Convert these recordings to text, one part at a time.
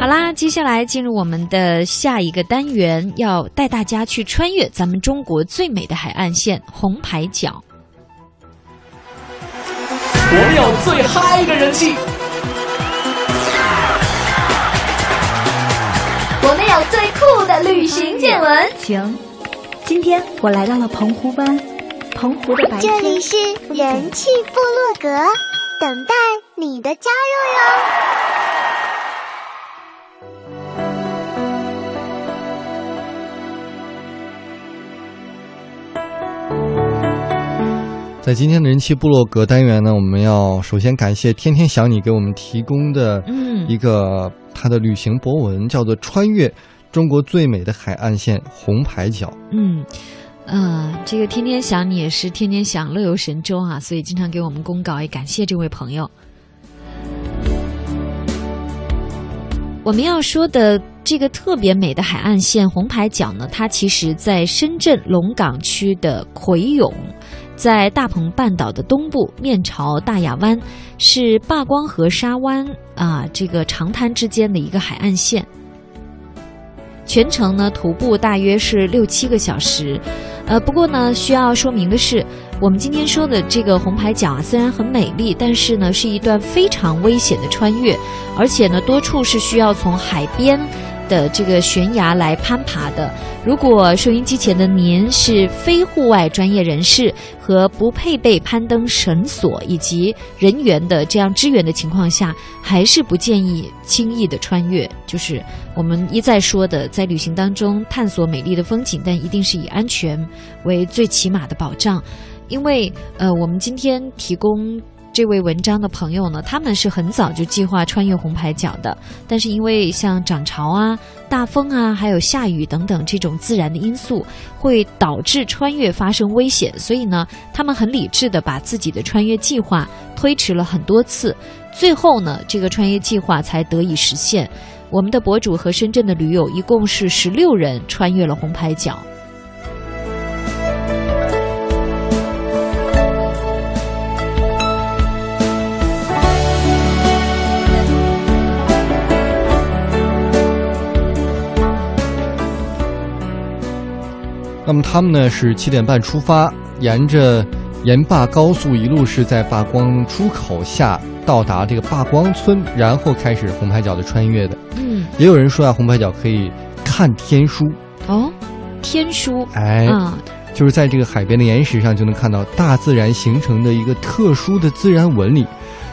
好啦，接下来进入我们的下一个单元，要带大家去穿越咱们中国最美的海岸线——红牌角。我们有最嗨的人气，我们有最酷的旅行见闻。行，今天我来到了澎湖湾，澎湖的白天。这里是人气部落格，等待你的加入哟。在今天的人气部落格单元呢，我们要首先感谢天天想你给我们提供的嗯一个他的旅行博文，叫做《穿越中国最美的海岸线红牌角》。嗯，呃，这个天天想你也是天天想乐游神州啊，所以经常给我们公告，也感谢这位朋友。我们要说的这个特别美的海岸线红牌角呢，它其实在深圳龙岗区的葵涌，在大鹏半岛的东部，面朝大亚湾，是坝光河沙湾啊这个长滩之间的一个海岸线。全程呢徒步大约是六七个小时，呃，不过呢需要说明的是，我们今天说的这个红牌角啊，虽然很美丽，但是呢是一段非常危险的穿越，而且呢多处是需要从海边的这个悬崖来攀爬的。如果收音机前的您是非户外专业人士和不配备攀登绳索以及人员的这样支援的情况下，还是不建议轻易的穿越。就是我们一再说的，在旅行当中探索美丽的风景，但一定是以安全为最起码的保障。因为呃，我们今天提供这位文章的朋友呢，他们是很早就计划穿越红牌角的，但是因为像涨潮啊、大风啊，还有下雨等等这种自然的因素，会导致穿越发生危险，所以呢，他们很理智的把自己的穿越计划推迟了很多次，最后呢，这个穿越计划才得以实现。我们的博主和深圳的驴友一共是十六人穿越了红牌角。那么他们呢是七点半出发，沿着沿坝高速一路是在坝光出口下到达这个坝光村，然后开始红牌角的穿越的。嗯，也有人说啊，红牌角可以看天书，哦，天书，哎，啊，就是在这个海边的岩石上就能看到大自然形成的一个特殊的自然纹理，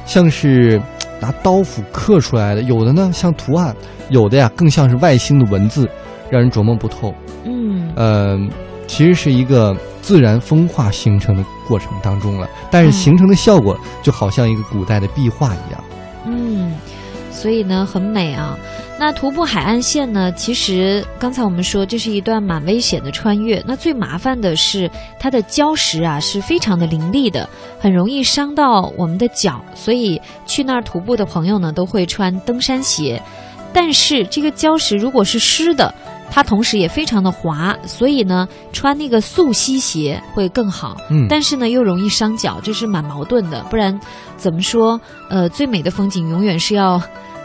像是拿刀斧刻出来的，有的呢像图案，有的呀更像是外星的文字，让人琢磨不透。嗯呃，其实是一个自然风化形成的过程当中了，但是嗯形成的效果就好像一个古代的壁画一样。嗯，所以呢很美啊。那徒步海岸线呢，其实刚才我们说这是一段蛮危险的穿越。那最麻烦的是它的礁石啊是非常的凌厉的，很容易伤到我们的脚，所以去那儿徒步的朋友呢都会穿登山鞋。但是这个礁石如果是湿的，它同时也非常的滑，所以呢穿那个素吸鞋会更好。嗯，但是呢又容易伤脚，这是蛮矛盾的。不然怎么说？呃，最美的风景永远是要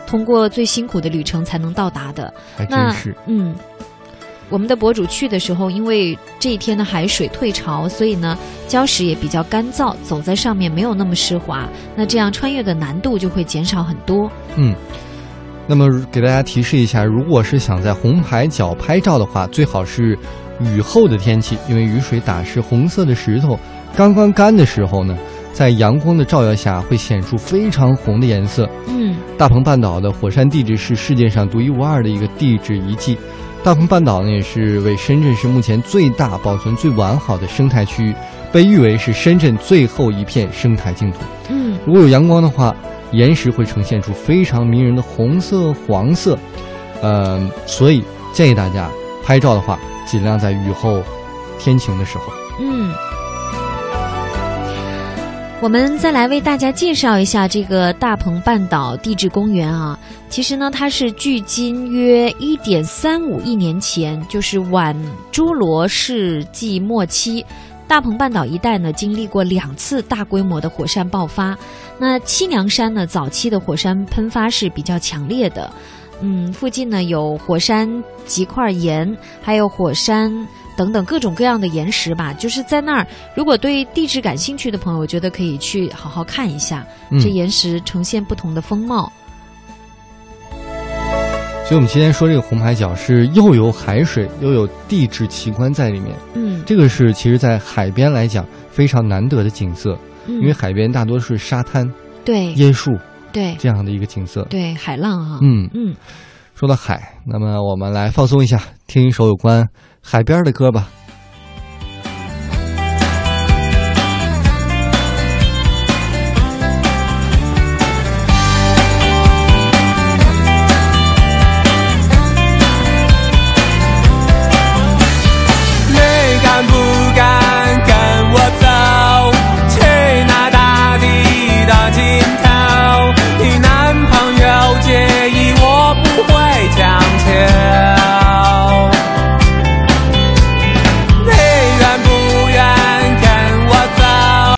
通过最辛苦的旅程才能到达的。还真那是。嗯，我们的博主去的时候，因为这一天的海水退潮，所以呢礁石也比较干燥，走在上面没有那么湿滑。那这样穿越的难度就会减少很多。嗯，那么给大家提示一下，如果是想在红海角拍照的话，最好是雨后的天气，因为雨水打湿红色的石头，刚刚干的时候呢，在阳光的照耀下会显出非常红的颜色。嗯大鹏半岛的火山地质是世界上独一无二的一个地质遗迹。大鹏半岛呢，也是为深圳市目前最大、保存最完好的生态区域，被誉为是深圳最后一片生态净土。嗯如果有阳光的话，岩石会呈现出非常迷人的红色、黄色。呃，所以建议大家拍照的话，尽量在雨后天晴的时候。嗯。我们再来为大家介绍一下这个大鹏半岛地质公园啊。其实呢，它是距今约一点三五亿年前，就是晚侏罗世纪末期，大鹏半岛一带呢经历过两次大规模的火山爆发。那七娘山呢，早期的火山喷发是比较强烈的。嗯，附近呢有火山极块岩，还有火山等等各种各样的岩石吧。就是在那儿，如果对地质感兴趣的朋友，我觉得可以去好好看一下，嗯这岩石呈现不同的风貌。所以，我们今天说这个红海角是又有海水，又有地质奇观在里面。嗯，这个是其实，在海边来讲非常难得的景色，嗯因为海边大多是沙滩、对椰树对这样的一个景色。对海浪哈，嗯，嗯。说到海，那么我们来放松一下，听一首有关海边的歌吧。